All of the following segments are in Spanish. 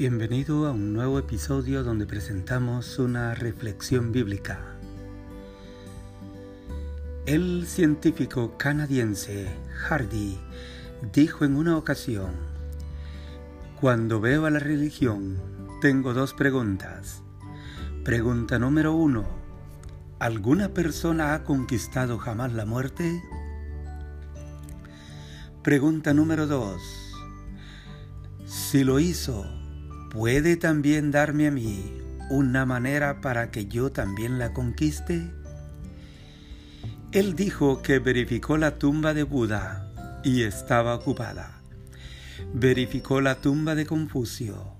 Bienvenido a un nuevo episodio donde presentamos una reflexión bíblica. El científico canadiense Hardy dijo en una ocasión, Cuando veo a la religión, tengo dos preguntas. Pregunta número uno, ¿alguna persona ha conquistado jamás la muerte? Pregunta número dos, si lo hizo, ¿puede también darme a mí una manera para que yo también la conquiste? Él dijo que verificó la tumba de Buda y estaba ocupada. Verificó la tumba de Confucio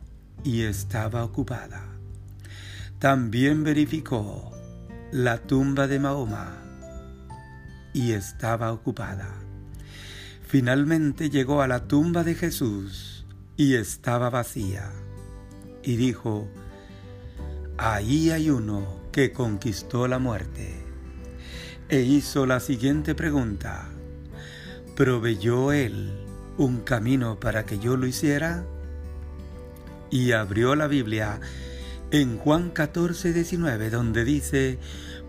y estaba ocupada. También verificó la tumba de Mahoma y estaba ocupada. Finalmente llegó a la tumba de Jesús y estaba vacía y dijo, ahí hay uno que conquistó la muerte. E hizo la siguiente pregunta, ¿proveyó él un camino para que yo lo hiciera? Y abrió la Biblia en Juan 14, 19, donde dice,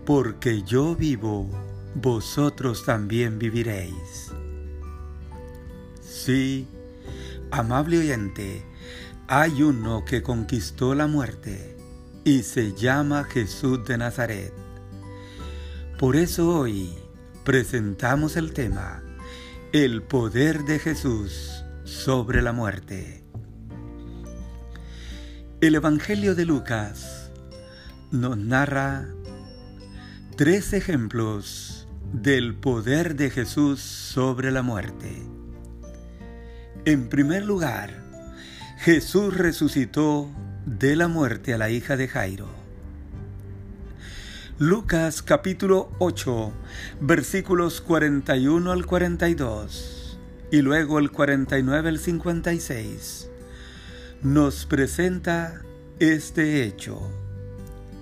porque yo vivo, vosotros también viviréis. Sí, amable oyente, hay uno que conquistó la muerte y se llama Jesús de Nazaret. Por eso hoy presentamos el tema, el poder de Jesús sobre la muerte. El Evangelio de Lucas nos narra tres ejemplos del poder de Jesús sobre la muerte. En primer lugar, Jesús resucitó de la muerte a la hija de Jairo. Lucas capítulo 8, versículos 41 al 42 y luego el 49 al 56 nos presenta este hecho.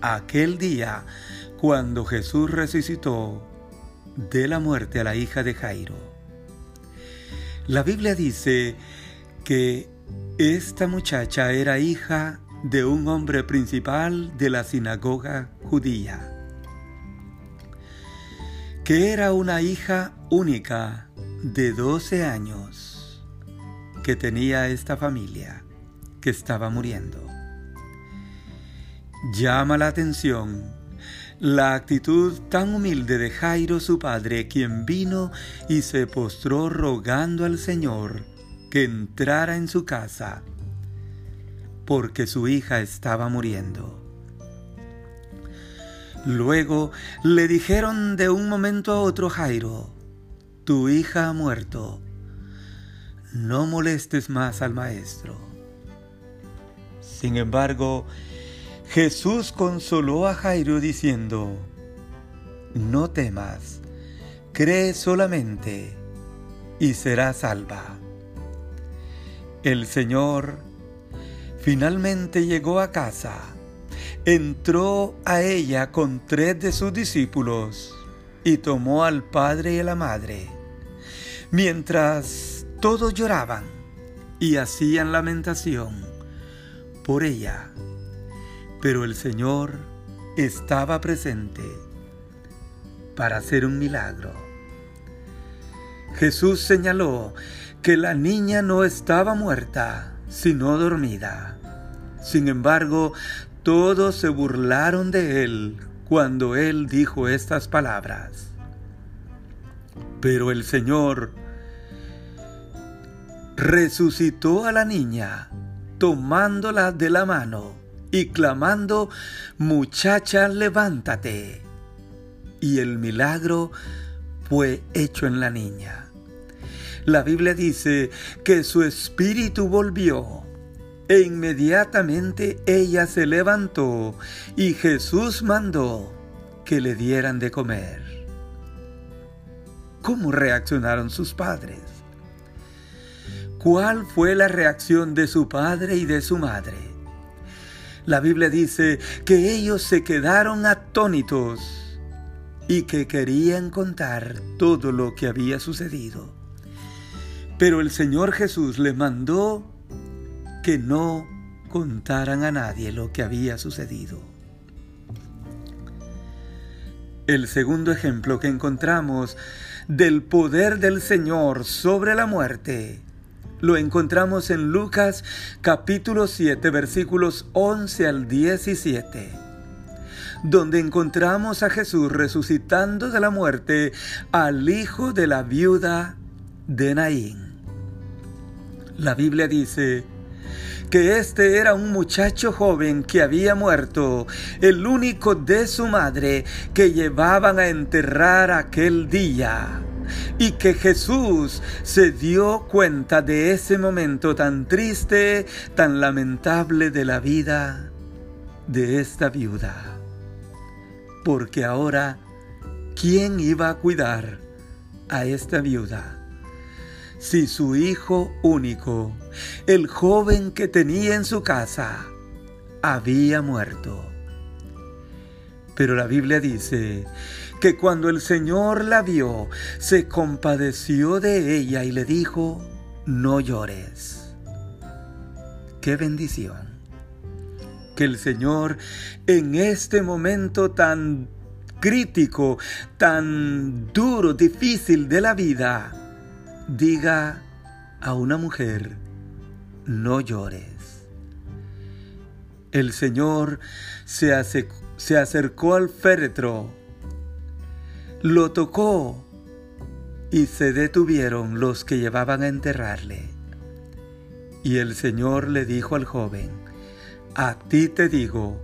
Aquel día cuando Jesús resucitó de la muerte a la hija de Jairo. La Biblia dice que esta muchacha era hija de un hombre principal de la sinagoga judía, que era una hija única de 12 años que tenía esta familia que estaba muriendo. Llama la atención la actitud tan humilde de Jairo su padre, quien vino y se postró rogando al Señor que entrara en su casa porque su hija estaba muriendo. Luego le dijeron de un momento a otro Jairo, tu hija ha muerto, no molestes más al maestro. Sin embargo, Jesús consoló a Jairo diciendo, no temas, cree solamente y será salva. El Señor finalmente llegó a casa, entró a ella con tres de sus discípulos y tomó al padre y a la madre, mientras todos lloraban y hacían lamentación por ella. Pero el Señor estaba presente para hacer un milagro. Jesús señaló que la niña no estaba muerta, sino dormida. Sin embargo, todos se burlaron de él cuando él dijo estas palabras. Pero el Señor resucitó a la niña, tomándola de la mano y clamando, muchacha, levántate. Y el milagro fue hecho en la niña. La Biblia dice que su espíritu volvió e inmediatamente ella se levantó y Jesús mandó que le dieran de comer. ¿Cómo reaccionaron sus padres? ¿Cuál fue la reacción de su padre y de su madre? La Biblia dice que ellos se quedaron atónitos y que querían contar todo lo que había sucedido. Pero el Señor Jesús le mandó que no contaran a nadie lo que había sucedido. El segundo ejemplo que encontramos del poder del Señor sobre la muerte lo encontramos en Lucas capítulo 7 versículos 11 al 17, donde encontramos a Jesús resucitando de la muerte al hijo de la viuda de Naín. La Biblia dice, que este era un muchacho joven que había muerto, el único de su madre que llevaban a enterrar aquel día y que Jesús se dio cuenta de ese momento tan triste, tan lamentable de la vida de esta viuda. Porque ahora, ¿quién iba a cuidar a esta viuda? Si su hijo único, el joven que tenía en su casa, había muerto. Pero la Biblia dice que cuando el Señor la vio, se compadeció de ella y le dijo, no llores. Qué bendición. Que el Señor en este momento tan crítico, tan duro, difícil de la vida, diga a una mujer, no llores. El Señor se, acercó al féretro lo tocó y se detuvieron los que llevaban a enterrarle. Y el Señor le dijo al joven, a ti te digo,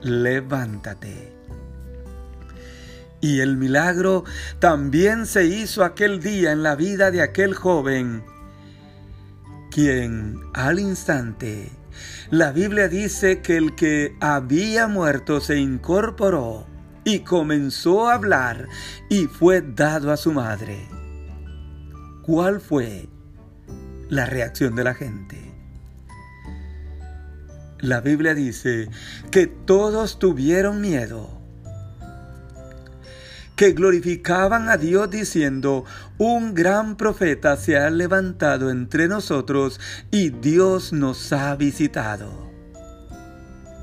levántate. Y el milagro también se hizo aquel día en la vida de aquel joven, quien al instante, la Biblia dice que el que había muerto se incorporó y comenzó a hablar y fue dado a su madre. ¿Cuál fue la reacción de la gente? La Biblia dice que todos tuvieron miedo, que glorificaban a Dios diciendo, un gran profeta se ha levantado entre nosotros y Dios nos ha visitado.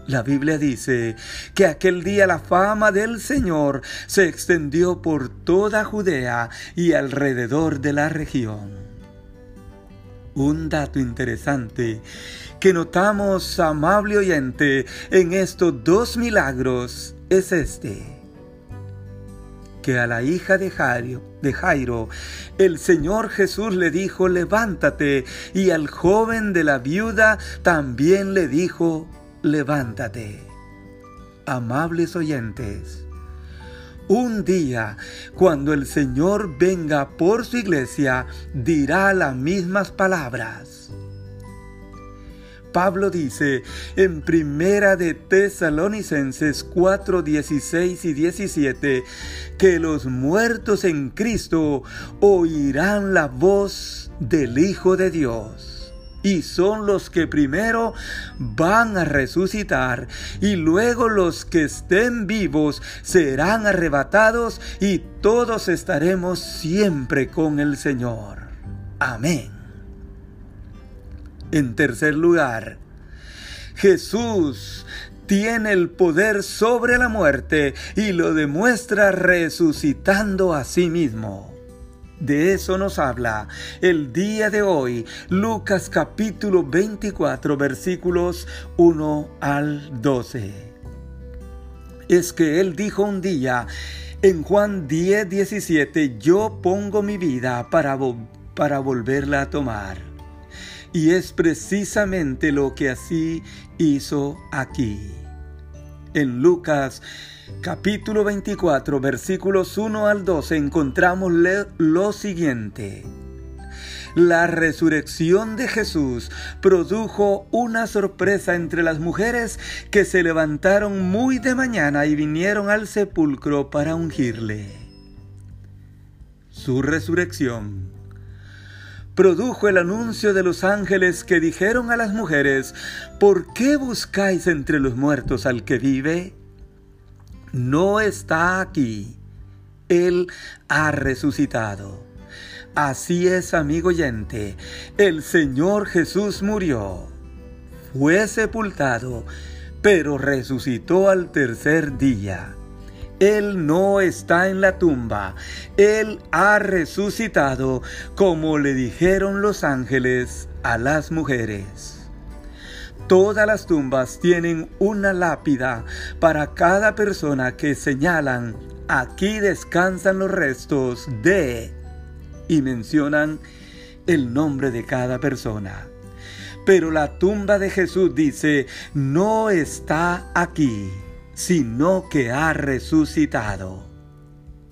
La Biblia dice que aquel día la fama del Señor se extendió por toda Judea y alrededor de la región. Un dato interesante que notamos, amable oyente, en estos dos milagros es este que a la hija de Jairo, de Jairo, el Señor Jesús le dijo, levántate, y al joven de la viuda también le dijo, levántate. Amables oyentes, un día, cuando el Señor venga por su iglesia, dirá las mismas palabras. Pablo dice en Primera de Tesalonicenses 4, 16 y 17 que los muertos en Cristo oirán la voz del Hijo de Dios y son los que primero van a resucitar y luego los que estén vivos serán arrebatados y todos estaremos siempre con el Señor. Amén. En tercer lugar, Jesús tiene el poder sobre la muerte y lo demuestra resucitando a sí mismo. De eso nos habla el día de hoy, Lucas capítulo 24, versículos 1 al 12. Es que él dijo un día en Juan 10, 17, yo pongo mi vida para, para volverla a tomar. Y es precisamente lo que así hizo aquí. En Lucas capítulo 24, versículos 1 al 12, encontramos lo siguiente. La resurrección de Jesús produjo una sorpresa entre las mujeres que se levantaron muy de mañana y vinieron al sepulcro para ungirle. Su resurrección produjo el anuncio de los ángeles que dijeron a las mujeres, ¿por qué buscáis entre los muertos al que vive? no está aquí. Él ha resucitado. Así es, amigo oyente, el Señor Jesús murió. fue sepultado, pero resucitó al tercer día. Él no está en la tumba, Él ha resucitado, como le dijeron los ángeles a las mujeres. Todas las tumbas tienen una lápida para cada persona que señalan, aquí descansan los restos de, y mencionan el nombre de cada persona. Pero la tumba de Jesús dice, no está aquí, sino que ha resucitado.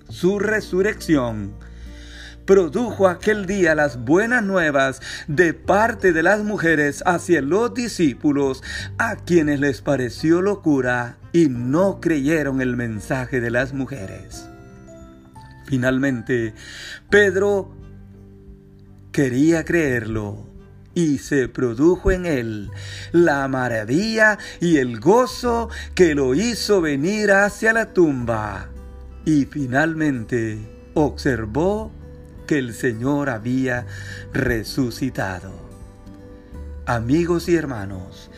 Su resurrección produjo aquel día las buenas nuevas de parte de las mujeres hacia los discípulos, a quienes les pareció locura y no creyeron el mensaje de las mujeres. Finalmente, Pedro quería creerlo y se produjo en él la maravilla y el gozo que lo hizo venir hacia la tumba. Y finalmente observó que el Señor había resucitado. Amigos y hermanos,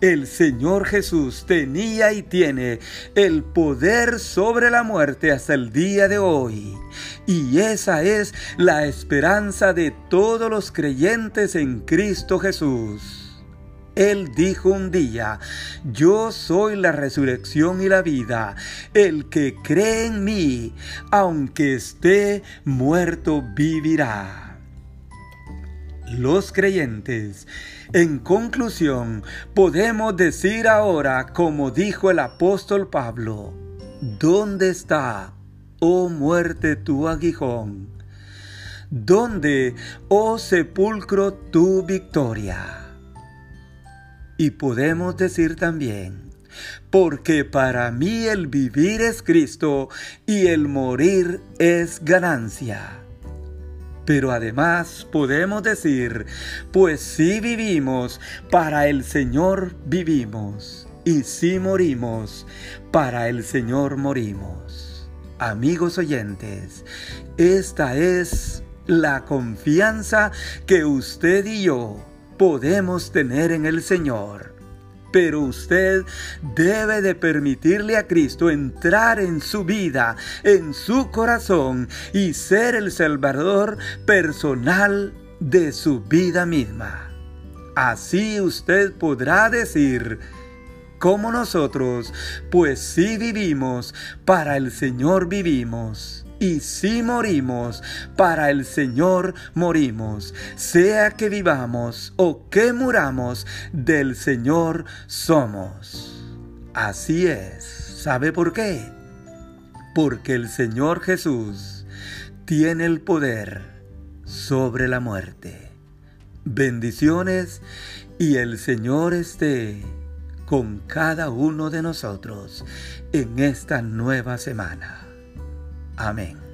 el Señor Jesús tenía y tiene el poder sobre la muerte hasta el día de hoy. Y esa es la esperanza de todos los creyentes en Cristo Jesús. Él dijo un día, yo soy la resurrección y la vida. El que cree en mí, aunque esté muerto, vivirá los creyentes. En conclusión, podemos decir ahora, como dijo el apóstol Pablo, ¿dónde está, oh muerte, tu aguijón? ¿Dónde, oh sepulcro, tu victoria? Y podemos decir también, porque para mí el vivir es Cristo y el morir es ganancia. Pero además podemos decir, pues si vivimos, para el Señor vivimos, y si morimos, para el Señor morimos. Amigos oyentes, esta es la confianza que usted y yo podemos tener en el Señor pero usted debe de permitirle a Cristo entrar en su vida, en su corazón y ser el Salvador personal de su vida misma. Así usted podrá decir, como nosotros, pues si vivimos, para el Señor vivimos y si morimos, para el Señor morimos. Sea que vivamos o que muramos, del Señor somos. Así es. ¿Sabe por qué? Porque el Señor Jesús tiene el poder sobre la muerte. Bendiciones y el Señor esté con cada uno de nosotros en esta nueva semana. Amén.